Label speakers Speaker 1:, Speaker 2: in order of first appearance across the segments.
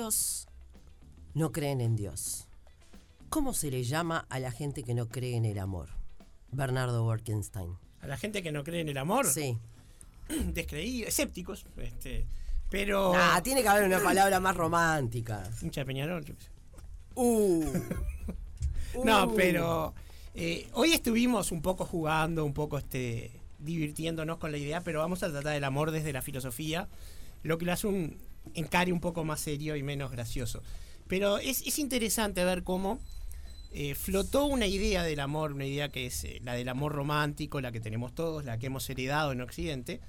Speaker 1: Dios no creen en Dios. ¿Cómo se le llama a la gente que no cree en el amor? Bernardo Workenstein.
Speaker 2: A la gente que no cree en el amor.
Speaker 1: Sí.
Speaker 2: Descreídos, escépticos. Este, pero.
Speaker 1: Ah, tiene que haber una palabra más romántica.
Speaker 2: De Peñarol, yo sé.
Speaker 1: Uh.
Speaker 2: No,
Speaker 1: Uh.
Speaker 2: pero. eh, hoy estuvimos un poco jugando, un poco este divirtiéndonos con la idea, pero vamos a tratar el amor desde la filosofía, lo que lo hace un encare un poco más serio y menos gracioso. Pero es, es interesante ver cómo eh, flotó una idea del amor, una idea que es eh, la del amor romántico, la que tenemos todos, la que hemos heredado en Occidente,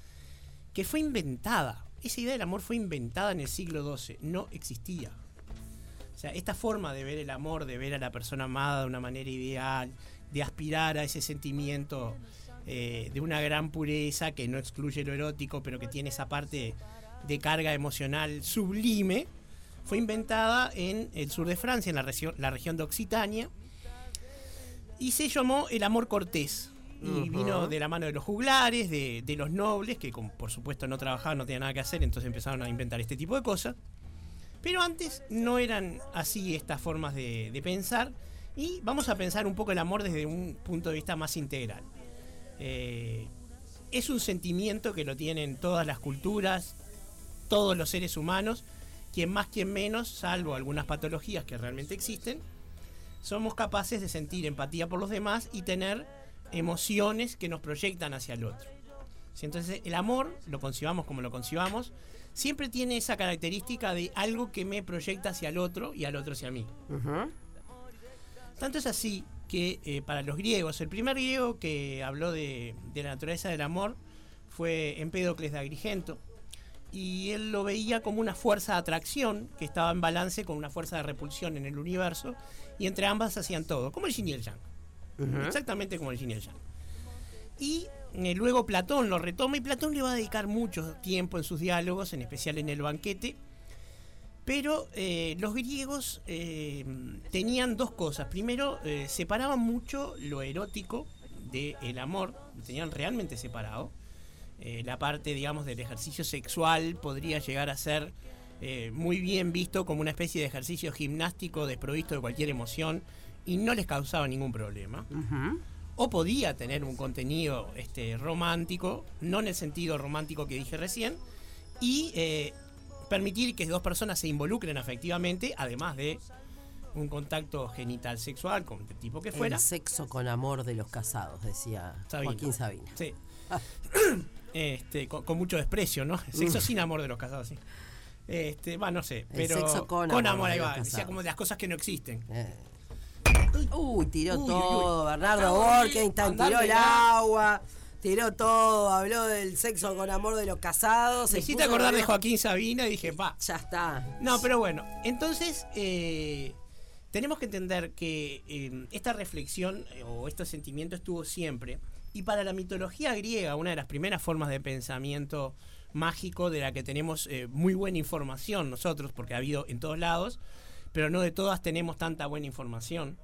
Speaker 2: que fue inventada. Esa idea del amor fue inventada en el siglo XII, no existía. O sea, esta forma de ver el amor, de ver a la persona amada de una manera ideal, de aspirar a ese sentimiento eh, de una gran pureza que no excluye lo erótico, pero que tiene esa parte de carga emocional sublime, fue inventada en el sur de Francia, en la, región- la región de Occitania, y se llamó el amor cortés. Y vino de la mano de los juglares, de, de los nobles, que por supuesto no trabajaban, no tenían nada que hacer, entonces empezaron a inventar este tipo de cosas. Pero antes no eran así estas formas de, de pensar. Y vamos a pensar un poco el amor desde un punto de vista más integral. Eh, es un sentimiento que lo tienen todas las culturas, todos los seres humanos, quien más, quien menos, salvo algunas patologías que realmente existen, somos capaces de sentir empatía por los demás y tener emociones que nos proyectan hacia el otro. Entonces el amor, lo concibamos como lo concibamos, siempre tiene esa característica de algo que me proyecta hacia el otro y al otro hacia mí. Tanto es así que eh, para los griegos, el primer griego que habló de, de la naturaleza del amor fue Empédocles de Agrigento. Y él lo veía como una fuerza de atracción que estaba en balance con una fuerza de repulsión en el universo. Y entre ambas hacían todo, como el yin y el yang. Exactamente como el yin y el yang. Y eh, luego Platón lo retoma y Platón le va a dedicar mucho tiempo en sus diálogos, en especial en el banquete. Pero eh, los griegos eh, tenían dos cosas. Primero, separaban mucho lo erótico del amor, lo tenían realmente separado. Eh, la parte, digamos, del ejercicio sexual podría llegar a ser eh, muy bien visto como una especie de ejercicio gimnástico desprovisto de cualquier emoción y no les causaba ningún problema o podía tener un contenido este, romántico, no en el sentido romántico que dije recién, y eh, permitir que dos personas se involucren afectivamente, además de un contacto genital sexual, con el tipo que fuera.
Speaker 1: El sexo con amor de los casados, decía
Speaker 2: Sabina.
Speaker 1: Joaquín Sabina.
Speaker 2: Sí. este, con, con mucho desprecio, ¿no? Sexo sin amor de los casados, sí. Este, va, no sé, pero
Speaker 1: sexo con amor de
Speaker 2: ahí va, decía
Speaker 1: casados.
Speaker 2: como de las cosas que no existen.
Speaker 1: Eh. Uy, tiró
Speaker 2: Uy,
Speaker 1: todo.
Speaker 2: uy.
Speaker 1: Bernardo Borkenstein tiró el agua, tiró todo, habló del sexo con amor de los casados.
Speaker 2: Me hiciste acordar de Joaquín Sabina y dije, va,
Speaker 1: Ya está.
Speaker 2: No, pero bueno, entonces eh, tenemos que entender que eh, esta reflexión o este sentimiento estuvo siempre. Y para la mitología griega, una de las primeras formas de pensamiento mágico de la que tenemos eh, muy buena información nosotros, porque ha habido en todos lados, pero no de todas tenemos tanta buena información.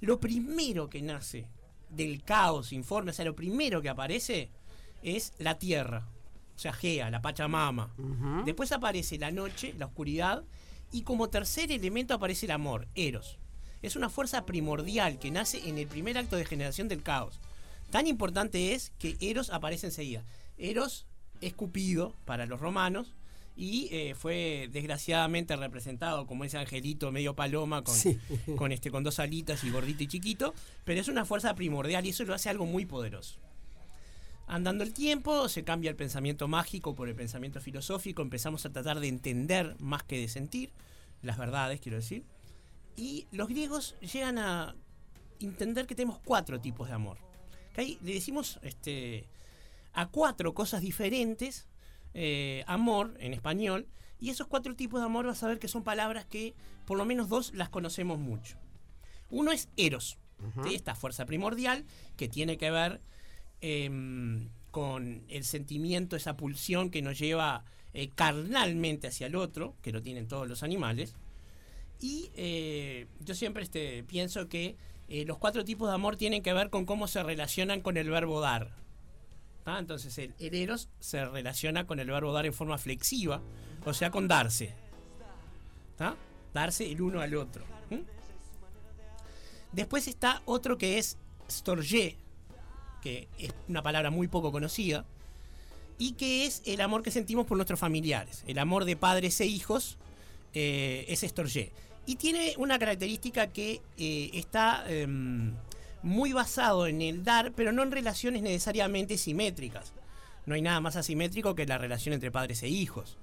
Speaker 2: Lo primero que nace del caos informe, o sea, lo primero que aparece es la tierra, o sea, Gea, la Pachamama.
Speaker 1: Ujú.
Speaker 2: Después aparece la noche, la oscuridad, y como tercer elemento aparece el amor, Eros. Es una fuerza primordial que nace en el primer acto de generación del caos. Tan importante es que Eros aparece enseguida. Eros es Cupido para los romanos y eh, fue desgraciadamente representado como ese angelito medio paloma con,
Speaker 1: Sí.
Speaker 2: con, este, con dos alitas y gordito y chiquito, pero es una fuerza primordial y eso lo hace algo muy poderoso. Andando el tiempo, se cambia el pensamiento mágico por el pensamiento filosófico, empezamos a tratar de entender más que de sentir, las verdades, quiero decir. Y los griegos llegan a entender que tenemos cuatro tipos de amor. Que ahí le decimos este, a cuatro cosas diferentes, eh, amor en español, y esos cuatro tipos de amor vas a ver que son palabras que por lo menos dos las conocemos mucho. Uno es eros, ¿sí? esta fuerza primordial que tiene que ver em, con el sentimiento, esa pulsión que nos lleva eh, carnalmente hacia el otro, que lo tienen todos los animales. Y eh, yo siempre este, pienso que eh, los cuatro tipos de amor tienen que ver con cómo se relacionan con el verbo dar. Entonces el, el eros se relaciona con el verbo dar en forma flexiva, o sea, con darse. Darse el uno al otro. Después está otro que es storge, que es una palabra muy poco conocida, y que es el amor que sentimos por nuestros familiares. El amor de padres e hijos eh, es storge. Y tiene una característica que eh, está em, muy basado en el dar, pero no en relaciones necesariamente simétricas. No hay nada más asimétrico que la relación entre padres e hijos.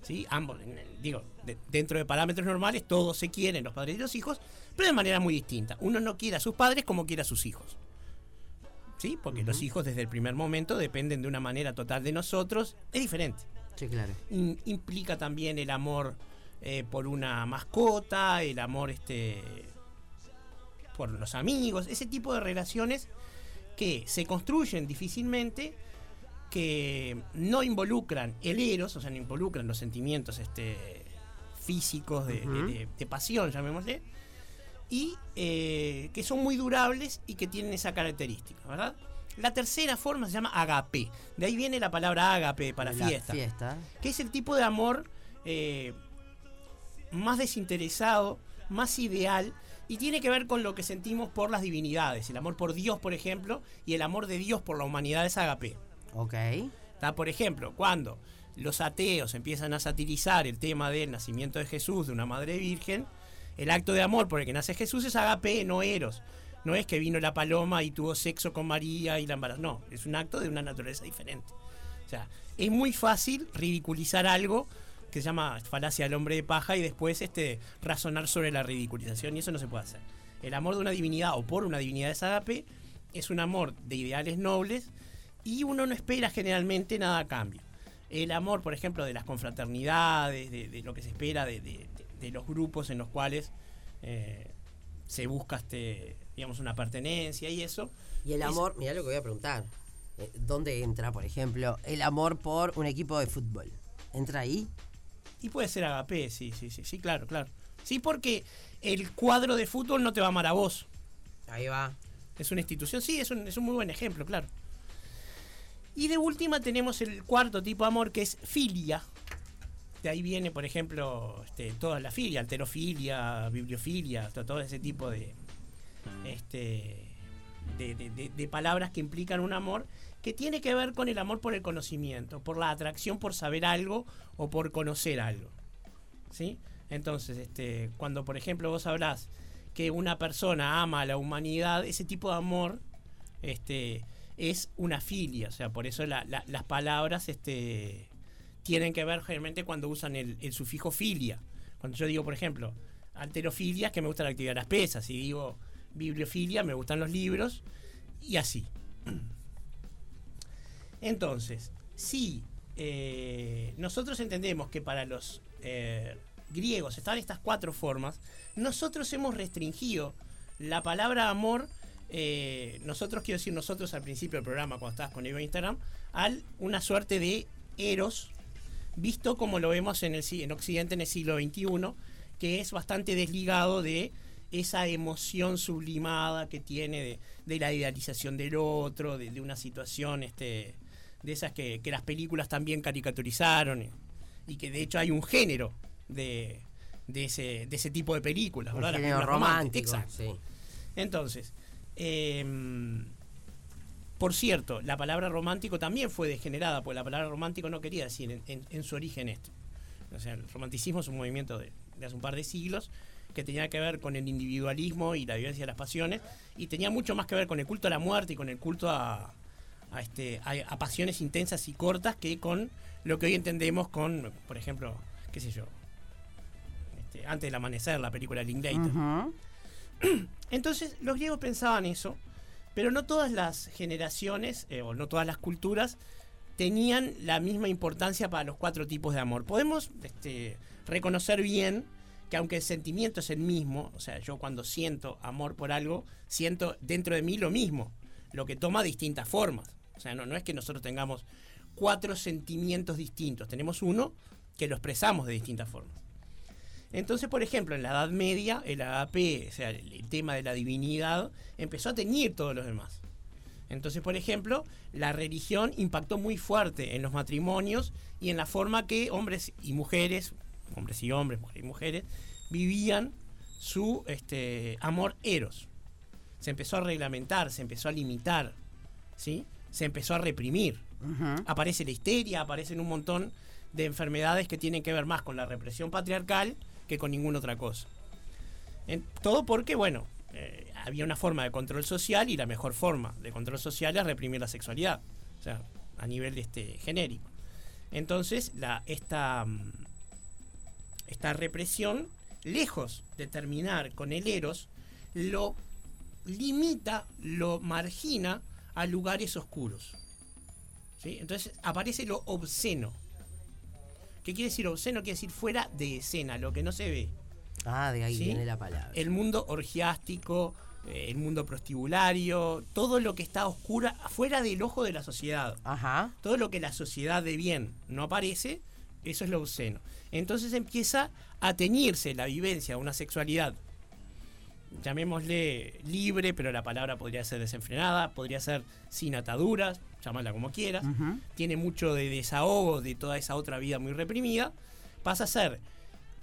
Speaker 2: ¿Sí? Ambos, digo, dentro de parámetros normales, todos se quieren, los padres y los hijos, pero de manera muy distinta. Uno no quiere a sus padres como quiere a sus hijos. ¿Sí? Porque los hijos desde el primer momento dependen de una manera total de nosotros. Es diferente.
Speaker 1: Sí, claro.
Speaker 2: implica también el amor eh, por una mascota, el amor este, por los amigos, ese tipo de relaciones que se construyen difícilmente, que no involucran el eros, o sea, no involucran los sentimientos este, físicos de, pasión, llamémosle, y eh, que son muy durables y que tienen esa característica, ¿verdad? La tercera forma se llama agape. De ahí viene la palabra agape para fiesta,
Speaker 1: fiesta.
Speaker 2: Que es el tipo de amor eh, más desinteresado, más ideal, y tiene que ver con lo que sentimos por las divinidades. El amor por Dios, por ejemplo, y el amor de Dios por la humanidad es agape.
Speaker 1: Ok.
Speaker 2: Está, por ejemplo, cuando los ateos empiezan a satirizar el tema del nacimiento de Jesús, de una madre virgen, el acto de amor por el que nace Jesús es agape, no eros. No es que vino la paloma y tuvo sexo con María y la embarazó. No, es un acto de una naturaleza diferente. O sea, es muy fácil ridiculizar algo que se llama falacia del hombre de paja y después este, razonar sobre la ridiculización y eso no se puede hacer. El amor de una divinidad o por una divinidad de agape es un amor de ideales nobles y uno no espera generalmente nada a cambio. El amor, por ejemplo, de las confraternidades, de, lo que se espera de, los grupos en los cuales eh, se busca este, digamos, una pertenencia y eso.
Speaker 1: Y el amor, mira lo que voy a preguntar. Eh, ¿Dónde entra, por ejemplo, el amor por un equipo de fútbol? ¿Entra ahí?
Speaker 2: Y puede ser Agape, sí, sí, sí, sí, claro, claro. Sí, porque el cuadro de fútbol no te va a amar a vos.
Speaker 1: Ahí va.
Speaker 2: Es una institución, sí, es un, es un muy buen ejemplo, claro. Y de última tenemos el cuarto tipo de amor que es filia. De ahí viene, por ejemplo, este, toda la filia, alterofilia, bibliofilia, todo, ese tipo de, este, de, palabras que implican un amor que tiene que ver con el amor por el conocimiento, por la atracción por saber algo o por conocer algo. ¿Sí? Entonces, este, cuando por ejemplo vos sabrás que una persona ama a la humanidad, ese tipo de amor este, es una filia, o sea, por eso las palabras este, tienen que ver generalmente cuando usan el, sufijo filia. Cuando yo digo, por ejemplo, alterofilia que me gusta la actividad de las pesas, y digo bibliofilia, me gustan los libros, y así. Entonces, si eh, nosotros entendemos que para los eh, griegos están estas cuatro formas, nosotros hemos restringido la palabra amor, eh, nosotros quiero decir nosotros al principio del programa, cuando estabas conmigo en Instagram, a una suerte de eros, visto como lo vemos en, el, en Occidente en el siglo XXI, que es bastante desligado de esa emoción sublimada que tiene de, la idealización del otro, de, de una situación este, de esas que, las películas también caricaturizaron y, que de hecho hay un género de, de, ese, de ese tipo de películas, ¿verdad?
Speaker 1: Un género romántico. Exacto.
Speaker 2: Entonces, em, por cierto, la palabra romántico también fue degenerada, porque la palabra romántico no quería decir en, su origen esto. O sea, el romanticismo es un movimiento de, de hace un par de siglos que tenía que ver con el individualismo y la vivencia de las pasiones, y tenía mucho más que ver con el culto a la muerte y con el culto a, a, este, a, pasiones intensas y cortas que con lo que hoy entendemos con, por ejemplo, qué sé yo, este, antes del amanecer, la película Linklater. Entonces, los griegos pensaban eso, pero no todas las generaciones eh, o no todas las culturas tenían la misma importancia para los cuatro tipos de amor. Podemos este, reconocer bien que aunque el sentimiento es el mismo, o sea, yo cuando siento amor por algo, siento dentro de mí lo mismo, lo que toma distintas formas. O sea, no, es que nosotros tengamos cuatro sentimientos distintos, tenemos uno que lo expresamos de distintas formas. Entonces, por ejemplo, en la Edad Media, el agape, o sea, el, tema de la divinidad, empezó a teñir todos los demás. Entonces, por ejemplo, la religión impactó muy fuerte en los matrimonios y en la forma que hombres y mujeres, hombres y hombres, mujeres y mujeres, vivían su este, amor eros. Se empezó a reglamentar, se empezó a limitar, ¿sí? se empezó a reprimir. Aparece la histeria, aparecen un montón de enfermedades que tienen que ver más con la represión patriarcal que con ninguna otra cosa. todo porque, bueno, eh, había una forma de control social y la mejor forma de control social es reprimir la sexualidad, o sea, a nivel este, genérico. Entonces, la, esta, mm, esta represión, lejos de terminar con el eros, lo limita, lo margina a lugares oscuros. ¿sí? Entonces aparece lo obsceno. ¿Qué quiere decir obsceno? Quiere decir fuera de escena, lo que no se ve.
Speaker 1: Ah, de ahí viene la palabra.
Speaker 2: El mundo orgiástico, eh, el mundo prostibulario, todo lo que está oscura, fuera del ojo de la sociedad.
Speaker 1: Ajá.
Speaker 2: Todo lo que la sociedad de bien no aparece, eso es lo obsceno. Entonces empieza a teñirse la vivencia de una sexualidad, llamémosle libre, pero la palabra podría ser desenfrenada, podría ser sin ataduras, llamarla como quieras. Tiene mucho de desahogo de toda esa otra vida muy reprimida. Pasa a ser,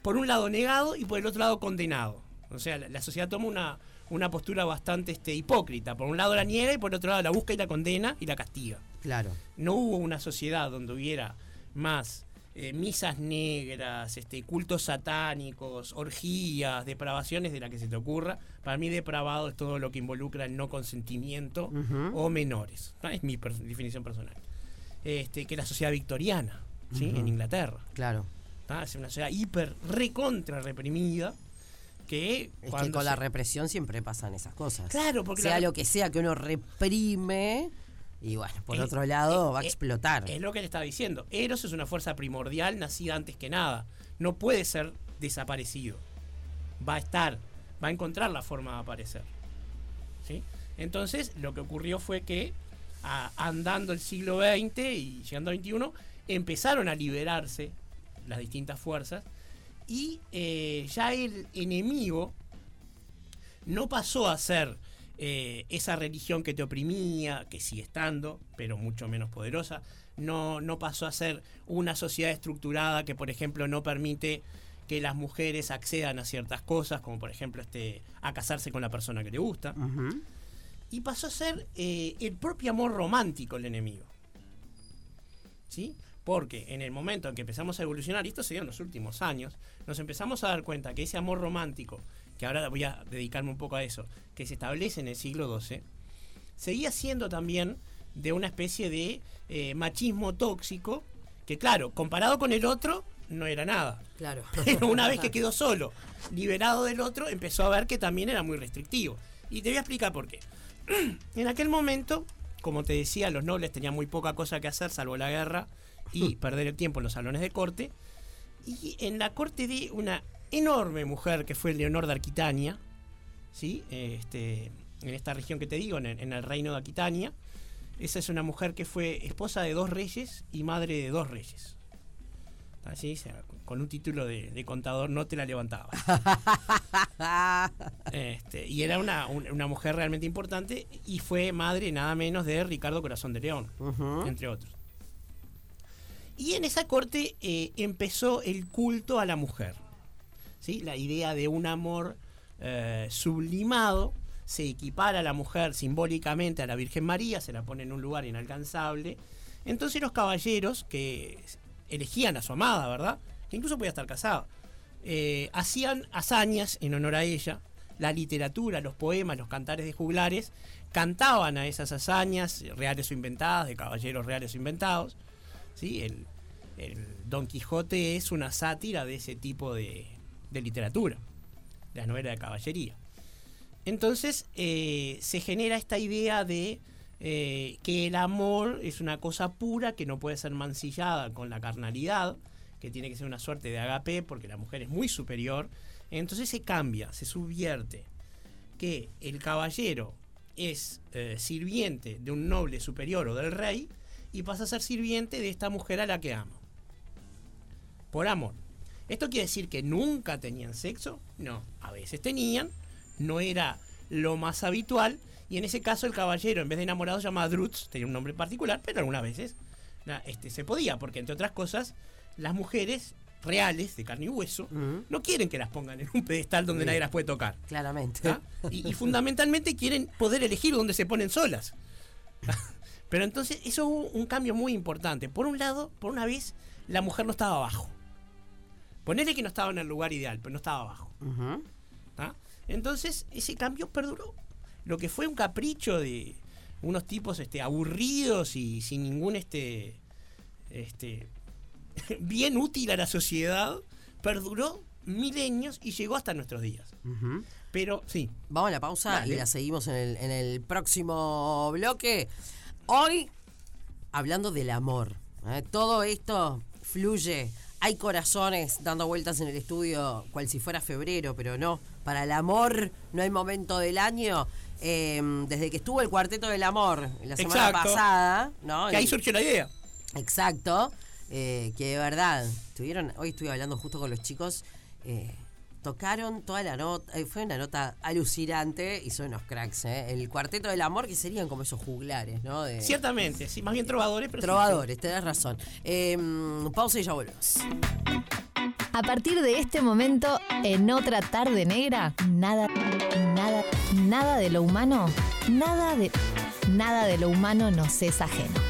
Speaker 2: por un lado, negado y por el otro lado, condenado. O sea, la, sociedad toma una, una postura bastante este, hipócrita. Por un lado la niega y por otro lado la busca y la condena y la castiga.
Speaker 1: Claro.
Speaker 2: No hubo una sociedad donde hubiera más eh, misas negras, este, cultos satánicos, orgías, depravaciones de la que se te ocurra. Para mí depravado es todo lo que involucra el no consentimiento o menores. Es mi definición personal. Este, que la sociedad victoriana, ¿sí? En Inglaterra.
Speaker 1: Claro.
Speaker 2: Es una sociedad hiper recontra reprimida que,
Speaker 1: es que con la represión siempre pasan esas cosas.
Speaker 2: Claro, porque
Speaker 1: sea lo que sea que uno reprime y bueno, por otro lado va a explotar.
Speaker 2: Es lo que le estaba diciendo. Eros es una fuerza primordial nacida antes que nada. No puede ser desaparecido. Va a estar, va a encontrar la forma de aparecer. ¿Sí? Entonces, lo que ocurrió fue que andando el siglo XX y llegando al XXI, empezaron a liberarse las distintas fuerzas y eh, ya el enemigo no pasó a ser eh, esa religión que te oprimía, que sigue estando, pero mucho menos poderosa, no, no pasó a ser una sociedad estructurada que, por ejemplo, no permite que las mujeres accedan a ciertas cosas, como por ejemplo este, a casarse con la persona que le gusta. Y pasó a ser eh, el propio amor romántico el enemigo. ¿Sí? Porque en el momento en que empezamos a evolucionar, y esto se dio en los últimos años, nos empezamos a dar cuenta que ese amor romántico que ahora voy a dedicarme un poco a eso, que se establece en el siglo XII, seguía siendo también de una especie de eh, machismo tóxico, que claro, comparado con el otro, no era nada.
Speaker 1: Claro.
Speaker 2: Pero una vez que quedó solo, liberado del otro, empezó a ver que también era muy restrictivo. Y te voy a explicar por qué. en aquel momento, como te decía, los nobles tenían muy poca cosa que hacer, salvo la guerra y perder el tiempo en los salones de corte. Y en la corte de una enorme mujer que fue Leonor de Aquitania, ¿sí? este, en esta región que te digo, en, el reino de Aquitania. Esa es una mujer que fue esposa de dos reyes y madre de dos reyes. Así, con un título de, contador no te la levantaba. este, y era una, mujer realmente importante y fue madre nada menos de Ricardo Corazón de León, entre otros. Y en esa corte eh, empezó el culto a la mujer la idea de un amor eh, sublimado se equipara a la mujer simbólicamente a la Virgen María, se la pone en un lugar inalcanzable. Entonces los caballeros que elegían a su amada, ¿verdad? Que incluso podía estar casado, eh, hacían hazañas en honor a ella. La literatura, los poemas, los cantares de juglares cantaban a esas hazañas, reales o inventadas, de caballeros reales o inventados. ¿sí? el Don Quijote es una sátira de ese tipo de, de literatura, de la novela de caballería. Entonces eh, se genera esta idea de eh, que el amor es una cosa pura que no puede ser mancillada con la carnalidad, que tiene que ser una suerte de agape porque la mujer es muy superior. Entonces se cambia, se subvierte, que el caballero es eh, sirviente de un noble superior o del rey y pasa a ser sirviente de esta mujer a la que ama. Por amor. ¿Esto quiere decir que nunca tenían sexo? No, a veces tenían, no era lo más habitual, y en ese caso el caballero, en vez de enamorado, se llamaba Drutz, tenía un nombre particular, pero algunas veces este, se podía, porque entre otras cosas, las mujeres reales, de carne y hueso, no quieren que las pongan en un pedestal donde nadie las puede tocar.
Speaker 1: Claramente.
Speaker 2: ¿Ah? Y, y fundamentalmente quieren poder elegir dónde se ponen solas. Pero entonces eso hubo un cambio muy importante. Por un lado, por una vez, la mujer no estaba abajo. Ponele que no estaba en el lugar ideal, pero no estaba abajo. ¿ah? Entonces, ese cambio perduró. Lo que fue un capricho de unos tipos este, aburridos y sin ningún este, este, bien útil a la sociedad, perduró milenios y llegó hasta nuestros días. Pero sí,
Speaker 1: Vamos a la pausa
Speaker 2: Dale.
Speaker 1: y la seguimos en el, en el próximo bloque. Hoy, hablando del amor. ¿eh? Todo esto fluye. Hay corazones dando vueltas en el estudio, cual si fuera febrero, pero no. Para el amor no hay momento del año. Eh, desde que estuvo el Cuarteto del Amor la semana
Speaker 2: Exacto.
Speaker 1: pasada, ¿no?
Speaker 2: que ahí surgió la idea.
Speaker 1: Exacto. eh, que de verdad, tuvieron, hoy estuve hablando justo con los chicos, eh, tocaron toda la nota, eh, fue una nota alucinante y son unos cracks, ¿eh? El cuarteto del amor que serían como esos juglares, ¿no? De,
Speaker 2: Ciertamente, sí, más bien trovadores, pero sí,
Speaker 1: Trovadores, tenés razón. Eh, pausa y ya volvemos.
Speaker 3: A partir de este momento, en otra tarde negra, nada, nada, nada de lo humano, nada de, nada de lo humano nos es ajeno.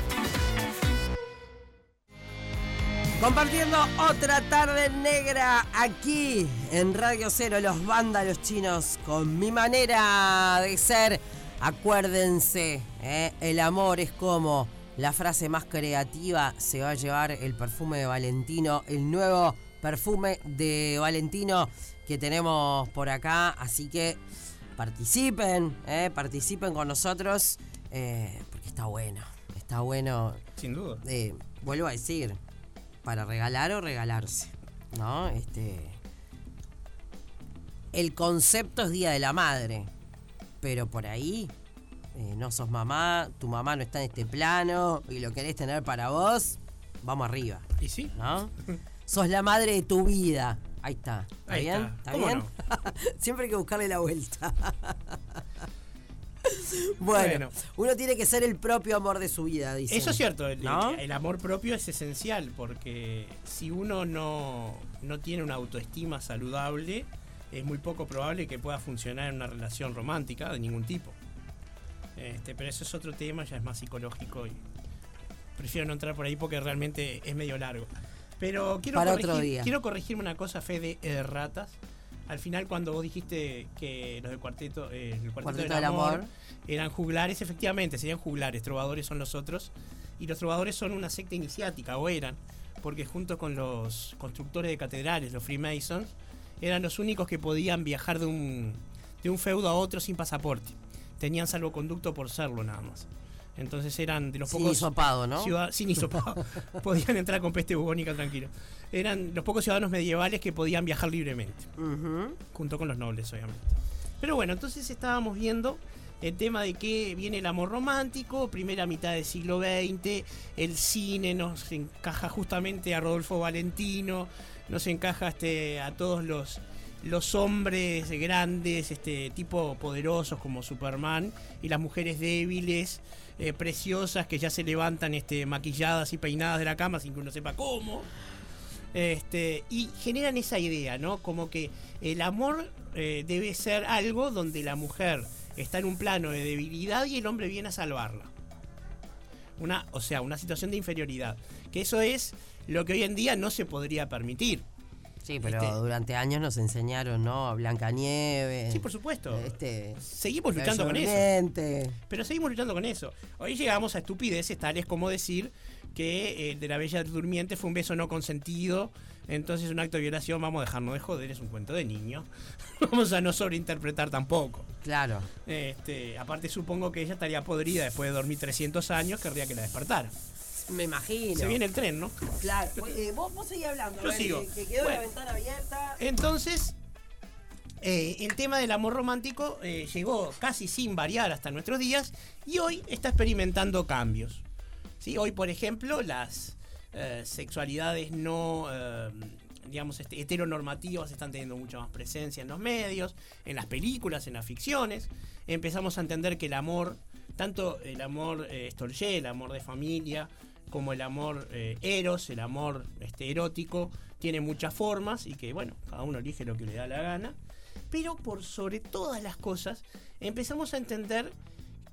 Speaker 1: Compartiendo otra tarde negra aquí en Radio Cero, los vándalos chinos, con mi manera de ser. Acuérdense, ¿eh? el amor es como la frase más creativa. Se va a llevar el perfume de Valentino, el nuevo perfume de Valentino que tenemos por acá. Así que participen, ¿eh? participen con nosotros, eh, porque está bueno, está bueno
Speaker 2: sin duda.
Speaker 1: vuelvo a decir, para regalar o regalarse, ¿no? Este, el concepto es Día de la Madre, pero por ahí eh, no sos mamá, tu mamá no está en este plano y lo querés tener para vos, vamos arriba,
Speaker 2: Y sí,
Speaker 1: ¿no? sos la madre de tu vida. Ahí está. ¿Está
Speaker 2: Ahí
Speaker 1: bien?
Speaker 2: está.
Speaker 1: ¿Está
Speaker 2: ¿Cómo
Speaker 1: bien?
Speaker 2: no?
Speaker 1: Siempre hay que buscarle la vuelta. bueno,
Speaker 2: Bueno.
Speaker 1: uno tiene que ser el propio amor de su vida, dice.
Speaker 2: Eso es cierto, el,
Speaker 1: ¿No?
Speaker 2: el amor propio es esencial porque si uno no, no tiene una autoestima saludable, es muy poco probable que pueda funcionar en una relación romántica de ningún tipo. Este, pero eso es otro tema, ya es más psicológico y prefiero no entrar por ahí porque realmente es medio largo. Pero quiero,
Speaker 1: Para
Speaker 2: corregir,
Speaker 1: otro día.
Speaker 2: quiero corregirme una cosa, Fede de ratas. Al final, cuando vos dijiste que los del cuarteto, eh, el cuarteto,
Speaker 1: Cuarteto
Speaker 2: del,
Speaker 1: del
Speaker 2: amor,
Speaker 1: Amor.
Speaker 2: eran juglares, efectivamente, serían juglares, trovadores son los otros. Y los trovadores son una secta iniciática, o eran, porque junto con los constructores de catedrales, los Freemasons, eran los únicos que podían viajar de un, de un feudo a otro sin pasaporte. Tenían salvoconducto por serlo nada más. Entonces eran de los
Speaker 1: Sin
Speaker 2: pocos
Speaker 1: hisopado, ¿no?
Speaker 2: ciudad- sin hisopado. podían entrar con peste bubónica tranquilo. Eran los pocos ciudadanos medievales que podían viajar libremente junto con los nobles, obviamente. Pero bueno, entonces estábamos viendo el tema de que viene el amor romántico, primera mitad del siglo XX, el cine nos encaja justamente a Rodolfo Valentino, nos encaja este, a todos los, los hombres grandes, este tipo poderosos como Superman, y las mujeres débiles, eh, preciosas, que ya se levantan este, maquilladas y peinadas de la cama sin que uno sepa cómo. Este, y generan esa idea, ¿no? Como que el amor eh, debe ser algo donde la mujer está en un plano de debilidad y el hombre viene a salvarla. Una, o sea, una situación de inferioridad. Que eso es lo que hoy en día no se podría permitir.
Speaker 1: Sí, pero
Speaker 2: Este-
Speaker 1: durante años nos enseñaron, ¿no? A Blancanieves.
Speaker 2: Sí, por supuesto.
Speaker 1: Este,
Speaker 2: Seguimos luchando con eso. Pero seguimos luchando con eso. Hoy llegamos a estupideces tales como decir que eh, de la Bella Durmiente fue un beso no consentido. Entonces un acto de violación, vamos a dejarnos de joder, es un cuento de niño. vamos a no sobreinterpretar tampoco.
Speaker 1: Claro.
Speaker 2: Este, aparte supongo que ella estaría podrida después de dormir 300 años, querría que la despertara.
Speaker 1: Me imagino.
Speaker 2: Se viene el tren, ¿no?
Speaker 1: Claro. Eh, vos, vos seguís hablando.
Speaker 2: Yo
Speaker 1: ver,
Speaker 2: sigo.
Speaker 1: Que, que quedó la ventana abierta.
Speaker 2: Entonces, eh, el tema del amor romántico eh, llegó casi sin variar hasta nuestros días y hoy está experimentando cambios. ¿Sí? Hoy, por ejemplo, las eh, sexualidades no, eh, digamos, este, heteronormativas están teniendo mucha más presencia en los medios, en las películas, en las ficciones. Empezamos a entender que el amor, tanto el amor eh, storge, el amor de familia, como el amor eh, eros, el amor este, erótico, tiene muchas formas y que, bueno, cada uno elige lo que le da la gana. Pero por sobre todas las cosas, empezamos a entender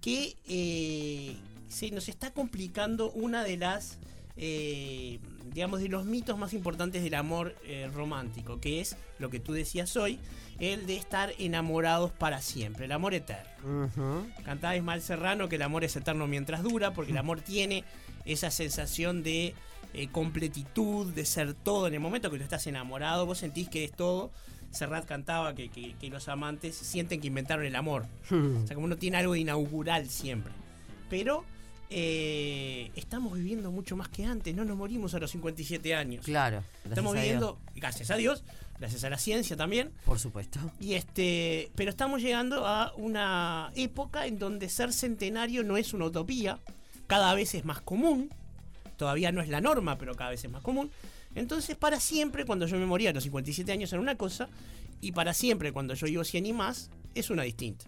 Speaker 2: que eh, se nos está complicando una de las, eh, digamos, de los mitos más importantes del amor romántico, que es lo que tú decías hoy, el de estar enamorados para siempre, el amor eterno.
Speaker 1: Ujú.
Speaker 2: Cantaba Ismael Serrano que el amor es eterno mientras dura, porque el amor tiene esa sensación de eh, completitud, de ser todo. En el momento que tú estás enamorado, vos sentís que es todo. Serrat cantaba que, que- que los amantes sienten que inventaron el amor. O sea, como uno tiene algo de inaugural siempre. Pero eh, estamos viviendo mucho más que antes, no nos morimos a los 57 años.
Speaker 1: Claro.
Speaker 2: Estamos viviendo, gracias a Dios, gracias a la ciencia también,
Speaker 1: Por supuesto.
Speaker 2: y este, pero estamos llegando a una época en donde ser centenario no es una utopía, cada vez es más común, todavía no es la norma, pero cada vez es más común. Entonces, para siempre, cuando yo me moría a los 57 años era una cosa, y para siempre, cuando yo vivo 100 y más, es una distinta.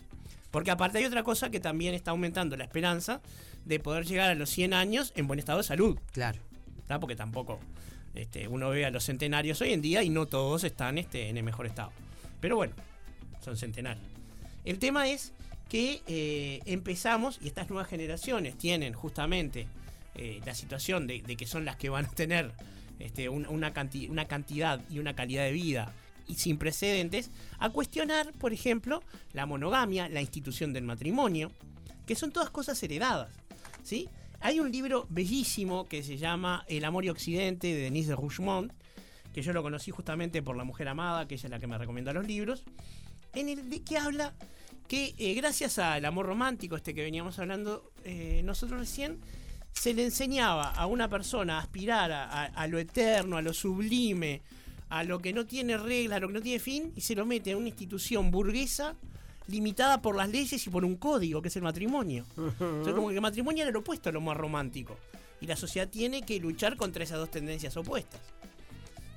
Speaker 2: Porque aparte hay otra cosa que también está aumentando la esperanza de poder llegar a los 100 años en buen estado de salud.
Speaker 1: Claro.
Speaker 2: ¿tá? porque tampoco este, uno ve a los centenarios hoy en día y no todos están este, en el mejor estado. Pero bueno, son centenarios. El tema es que eh, empezamos y estas nuevas generaciones tienen justamente eh, la situación de, que son las que van a tener este, un- una, canti- una cantidad y una calidad de vida y sin precedentes, a cuestionar, por ejemplo, la monogamia, la institución del matrimonio, que son todas cosas heredadas. ¿sí? Hay un libro bellísimo que se llama El amor y Occidente de Denise de Rougemont, que yo lo conocí justamente por La Mujer Amada, que ella es la que me recomienda los libros, en el que habla que eh, gracias al amor romántico, este que veníamos hablando eh, nosotros recién, se le enseñaba a una persona a aspirar a, a- a lo eterno, a lo sublime, a lo que no tiene reglas, a lo que no tiene fin, y se lo mete a una institución burguesa limitada por las leyes y por un código, que es el matrimonio. Como que el matrimonio era lo opuesto a lo más romántico. Y la sociedad tiene que luchar contra esas dos tendencias opuestas.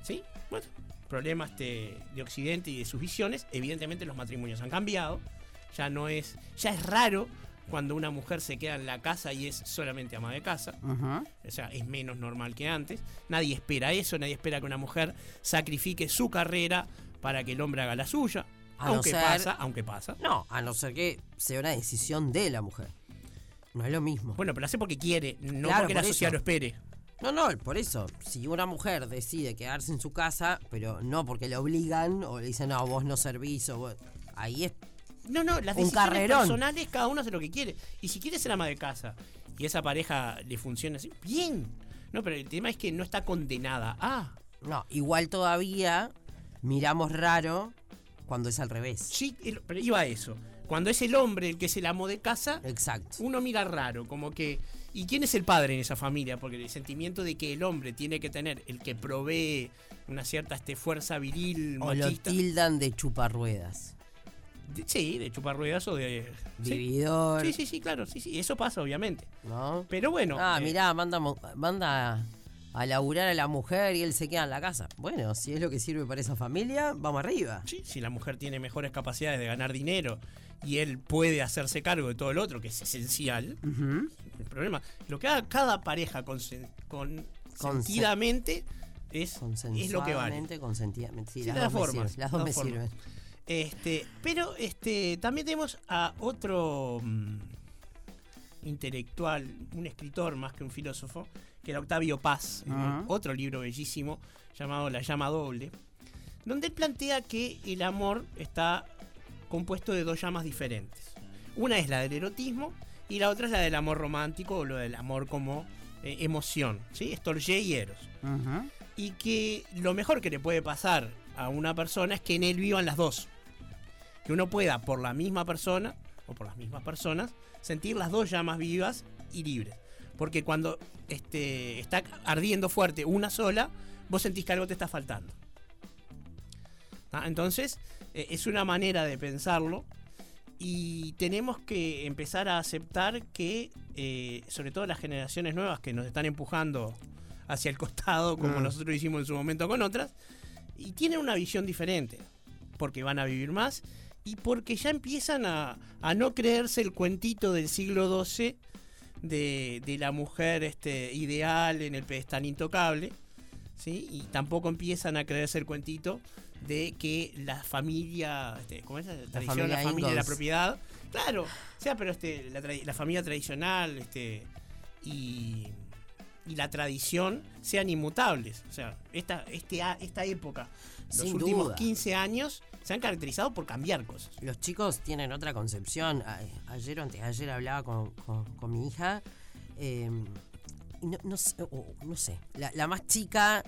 Speaker 2: ¿Sí? Bueno, problema este, de Occidente y de sus visiones. Evidentemente los matrimonios han cambiado. Ya no es. Ya es raro cuando una mujer se queda en la casa y es solamente ama de casa. O sea, es menos normal que antes. Nadie espera eso, nadie espera que una mujer sacrifique su carrera para que el hombre haga la suya.
Speaker 1: A no
Speaker 2: aunque
Speaker 1: ser-
Speaker 2: pasa, aunque pasa.
Speaker 1: No, a no ser que sea una decisión de la mujer. No es lo mismo.
Speaker 2: Bueno, pero hace porque quiere, no
Speaker 1: Claro,
Speaker 2: porque la sociedad
Speaker 1: eso.
Speaker 2: lo espere.
Speaker 1: No, no, por eso. Si una mujer decide quedarse en su casa, pero no porque le obligan o le dicen, no, vos no servís, o vos- ahí es.
Speaker 2: No, no, las decisiones personales cada uno hace lo que quiere. Y si quiere ser ama de casa y esa pareja le funciona así, bien. No, pero el tema es que no está condenada. Ah,
Speaker 1: No, igual todavía miramos raro cuando es al revés.
Speaker 2: sí, pero iba a eso. Cuando es el hombre el que es el amo de casa,
Speaker 1: Exacto.
Speaker 2: uno mira raro, como que... ¿Y quién es el padre en esa familia? Porque el sentimiento de que el hombre tiene que tener, el que provee una cierta este, fuerza viril,
Speaker 1: O lo
Speaker 2: machista.
Speaker 1: tildan de chuparruedas.
Speaker 2: De- sí, de chupar ruedas o de... sí.
Speaker 1: Vividor.
Speaker 2: Sí, sí, sí, claro, sí, sí, eso pasa obviamente.
Speaker 1: ¿No?
Speaker 2: Pero bueno...
Speaker 1: Ah,
Speaker 2: eh,
Speaker 1: mirá, manda, manda a laburar a la mujer y él se queda en la casa. Bueno, si es lo que sirve para esa familia, vamos arriba.
Speaker 2: Sí, si la mujer tiene mejores capacidades de ganar dinero y él puede hacerse cargo de todo el otro, que es esencial, el problema, lo que haga cada pareja con, con, consentidamente es, es lo que vale.
Speaker 1: Consentidamente. Sí,
Speaker 2: Sí,
Speaker 1: las, dos me
Speaker 2: formas,
Speaker 1: sirven, las dos me
Speaker 2: formas.
Speaker 1: sirven.
Speaker 2: Este, pero este, también tenemos a otro mm, intelectual, un escritor más que un filósofo, que era Octavio Paz, en
Speaker 1: Ajá.
Speaker 2: otro libro bellísimo llamado La llama doble, donde él plantea que el amor está compuesto de dos llamas diferentes. Una es la del erotismo y la otra es la del amor romántico o lo del amor como eh, emoción, ¿sí? Storge y Eros y que lo mejor que le puede pasar a una persona es que en él vivan las dos. Que uno pueda, por la misma persona, o por las mismas personas, sentir las dos llamas vivas y libres. Porque cuando este, está ardiendo fuerte una sola, vos sentís que algo te está faltando. ¿Ah? Entonces, eh, es una manera de pensarlo y tenemos que empezar a aceptar que, eh, sobre todo las generaciones nuevas que nos están empujando hacia el costado, como
Speaker 1: Mm.
Speaker 2: nosotros hicimos en su momento con otras, y tienen una visión diferente, porque van a vivir más y porque ya empiezan a, a no creerse el cuentito del siglo XII de, de la mujer este, ideal en el pedestal intocable, ¿sí? Y tampoco empiezan a creerse el cuentito de que la familia, este, ¿cómo es la tradición?
Speaker 1: familia
Speaker 2: La familia de la propiedad. Claro, o sea, pero este, la, familia tradicional este, y, y la tradición sean inmutables. O sea, esta, este, esta época, los últimos
Speaker 1: duda.
Speaker 2: 15 años, se han caracterizado por cambiar cosas.
Speaker 1: Los chicos tienen otra concepción. Ayer o antes de ayer hablaba con, con- con mi hija. eh, y no, no sé, no sé. La, la más chica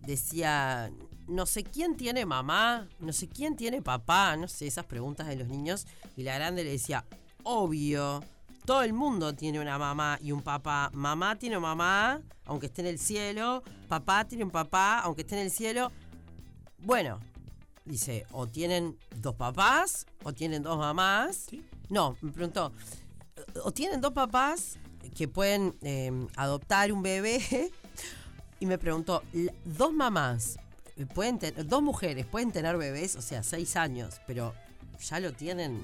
Speaker 1: decía, no sé quién tiene mamá, no sé quién tiene papá, no sé, esas preguntas de los niños. Y la grande le decía, obvio, todo el mundo tiene una mamá y un papá. Mamá tiene mamá, aunque esté en el cielo. Papá tiene un papá, aunque esté en el cielo. Bueno, dice, o tienen dos papás, o tienen dos mamás.
Speaker 2: Sí.
Speaker 1: No, me preguntó, o tienen dos papás que pueden eh, adoptar un bebé. Y me preguntó, "La- dos mamás, eh, pueden ten- dos mujeres pueden tener bebés, o sea, seis años, pero ya lo tienen,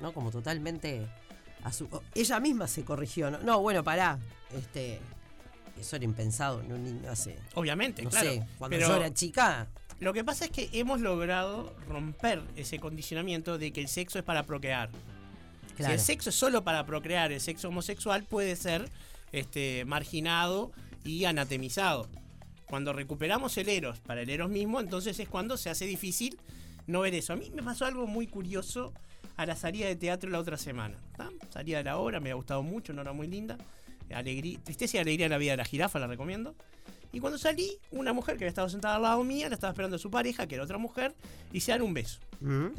Speaker 1: ¿no? Como totalmente... a su- ella misma se corrigió, ¿no? No, bueno, pará. Este, eso era impensado en un niño hace...
Speaker 2: Obviamente,
Speaker 1: No
Speaker 2: claro.
Speaker 1: sé, cuando
Speaker 2: pero
Speaker 1: yo era chica,
Speaker 2: lo que pasa es que hemos logrado romper ese condicionamiento de que el sexo es para procrear.
Speaker 1: claro.
Speaker 2: Si el sexo es solo para procrear, el sexo homosexual puede ser este, marginado y anatemizado. Cuando recuperamos el eros para el eros mismo, entonces es cuando se hace difícil no ver eso. A mí me pasó algo muy curioso a la salida de teatro la otra semana. ¿tá? Salida de la obra, me ha gustado mucho, una hora muy linda. Alegría, tristeza y alegría en la vida de la jirafa, la recomiendo. Y cuando salí, una mujer que había estado sentada al lado mía, la estaba esperando su pareja, que era otra mujer, y se dan un beso.
Speaker 1: ¿Mm?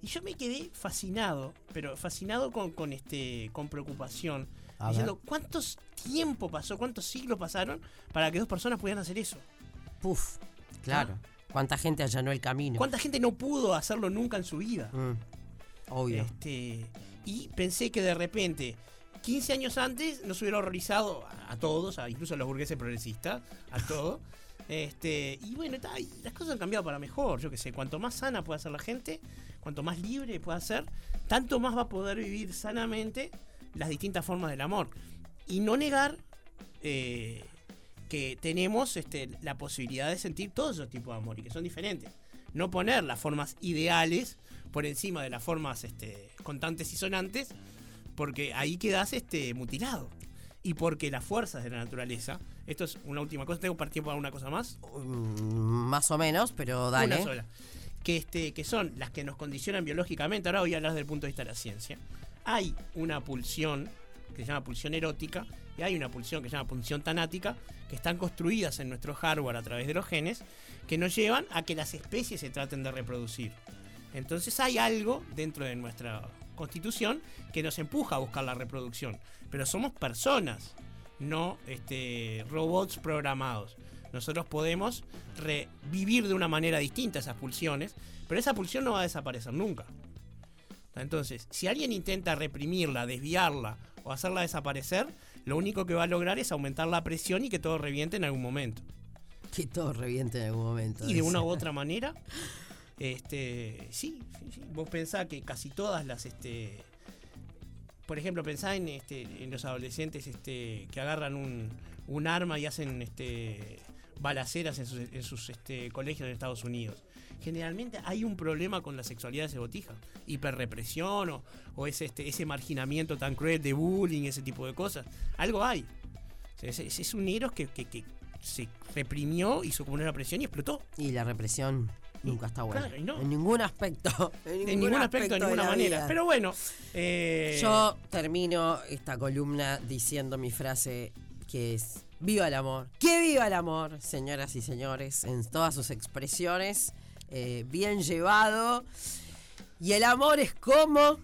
Speaker 2: Y yo me quedé fascinado, pero fascinado con, con, este, con preocupación.
Speaker 1: A
Speaker 2: diciendo, ¿cuántos tiempo pasó, cuántos siglos pasaron para que dos personas pudieran hacer eso?
Speaker 1: Puf, claro. ¿Cuánta gente allanó el camino?
Speaker 2: ¿Cuánta gente no pudo hacerlo nunca en su vida?
Speaker 1: Mm, Obvio.
Speaker 2: Este, y pensé que de repente, 15 años antes, nos hubiera horrorizado a, a todos, a, incluso a los burgueses progresistas, a todos. Este, y bueno, ta, y las cosas han cambiado para mejor. Yo que sé, cuanto más sana pueda ser la gente, cuanto más libre pueda ser, tanto más va a poder vivir sanamente las distintas formas del amor. Y no negar eh, que tenemos este, la posibilidad de sentir todos esos tipos de amor y que son diferentes. No poner las formas ideales por encima de las formas este, contantes y sonantes, porque ahí quedas este, mutilado. Y porque las fuerzas de la naturaleza, esto es una última cosa, tengo tiempo para una cosa más,
Speaker 1: Mm, más o menos, pero dale.
Speaker 2: una sola. Que, este, que son las que nos condicionan biológicamente. Ahora voy a hablar desde el punto de vista de la ciencia. Hay una pulsión que se llama pulsión erótica y hay una pulsión que se llama pulsión tanática que están construidas en nuestro hardware a través de los genes que nos llevan a que las especies se traten de reproducir. Entonces hay algo dentro de nuestra constitución que nos empuja a buscar la reproducción. Pero somos personas, no este, robots programados. Nosotros podemos re- vivir de una manera distinta esas pulsiones, pero esa pulsión no va a desaparecer nunca. Entonces, si alguien intenta reprimirla, desviarla o hacerla desaparecer, lo único que va a lograr es aumentar la presión y que todo reviente en algún momento.
Speaker 1: Que todo reviente en algún momento.
Speaker 2: Y de una u otra manera, este, sí, sí, sí. Vos pensás que casi todas las, este, por ejemplo, pensá en, este, en los adolescentes, este, que agarran un, un arma y hacen, este, balaceras en sus, en sus este, colegios en Estados Unidos. Generalmente hay un problema con la sexualidad de ese botija, hiperrepresión o, o ese, este, ese marginamiento tan cruel de bullying, ese tipo de cosas. Algo hay. Es, es- un Eros que, que- se reprimió, hizo como una presión y explotó.
Speaker 1: Y la represión nunca está buena.
Speaker 2: Claro, y no.
Speaker 1: En ningún aspecto. En
Speaker 2: En ningún aspecto, de ninguna manera.
Speaker 1: vida.
Speaker 2: Pero bueno, eh,
Speaker 1: Yo termino esta columna diciendo mi frase que es viva el amor. Que viva el amor, señoras y señores, en todas sus expresiones, eh, bien llevado. Y el amor es como...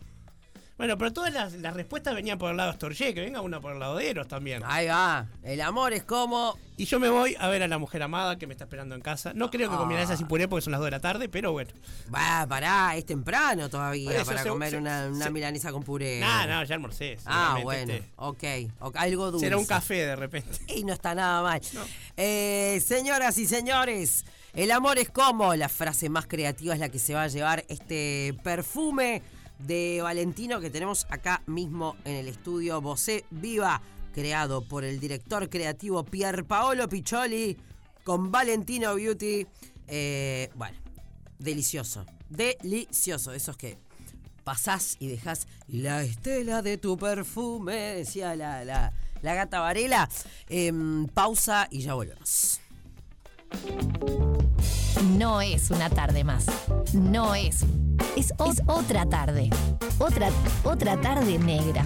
Speaker 2: bueno, pero todas las, las respuestas venían por el lado de Astorje, que venga una por el lado de Eros también.
Speaker 1: Ahí va, el amor es como...
Speaker 2: Y yo me voy a ver a la mujer amada que me está esperando en casa. No creo que con
Speaker 1: Ah.
Speaker 2: milanesa sin puré porque son las 2 de la tarde, pero bueno.
Speaker 1: Va, pará, es temprano todavía
Speaker 2: eso,
Speaker 1: para
Speaker 2: se-
Speaker 1: comer
Speaker 2: se-
Speaker 1: una, una
Speaker 2: se-
Speaker 1: milanesa con puré.
Speaker 2: No, no, ya almorcé.
Speaker 1: Ah, bueno,
Speaker 2: este,
Speaker 1: ok, ok, algo dulce.
Speaker 2: será un café de repente.
Speaker 1: Y no está nada mal.
Speaker 2: No.
Speaker 1: Eh, señoras y señores, el amor es como. La frase más creativa es la que se va a llevar este perfume de Valentino que tenemos acá mismo en el estudio Bosé Viva, creado por el director creativo Pier Paolo Piccioli. con Valentino Beauty. Eh, bueno, delicioso. Delicioso. Esos que pasás y dejás la estela de tu perfume, decía la, la, la gata Varela. Em, pausa y ya volvemos.
Speaker 3: No es una tarde más. No es. Es, es otra tarde. Otra, otra tarde negra.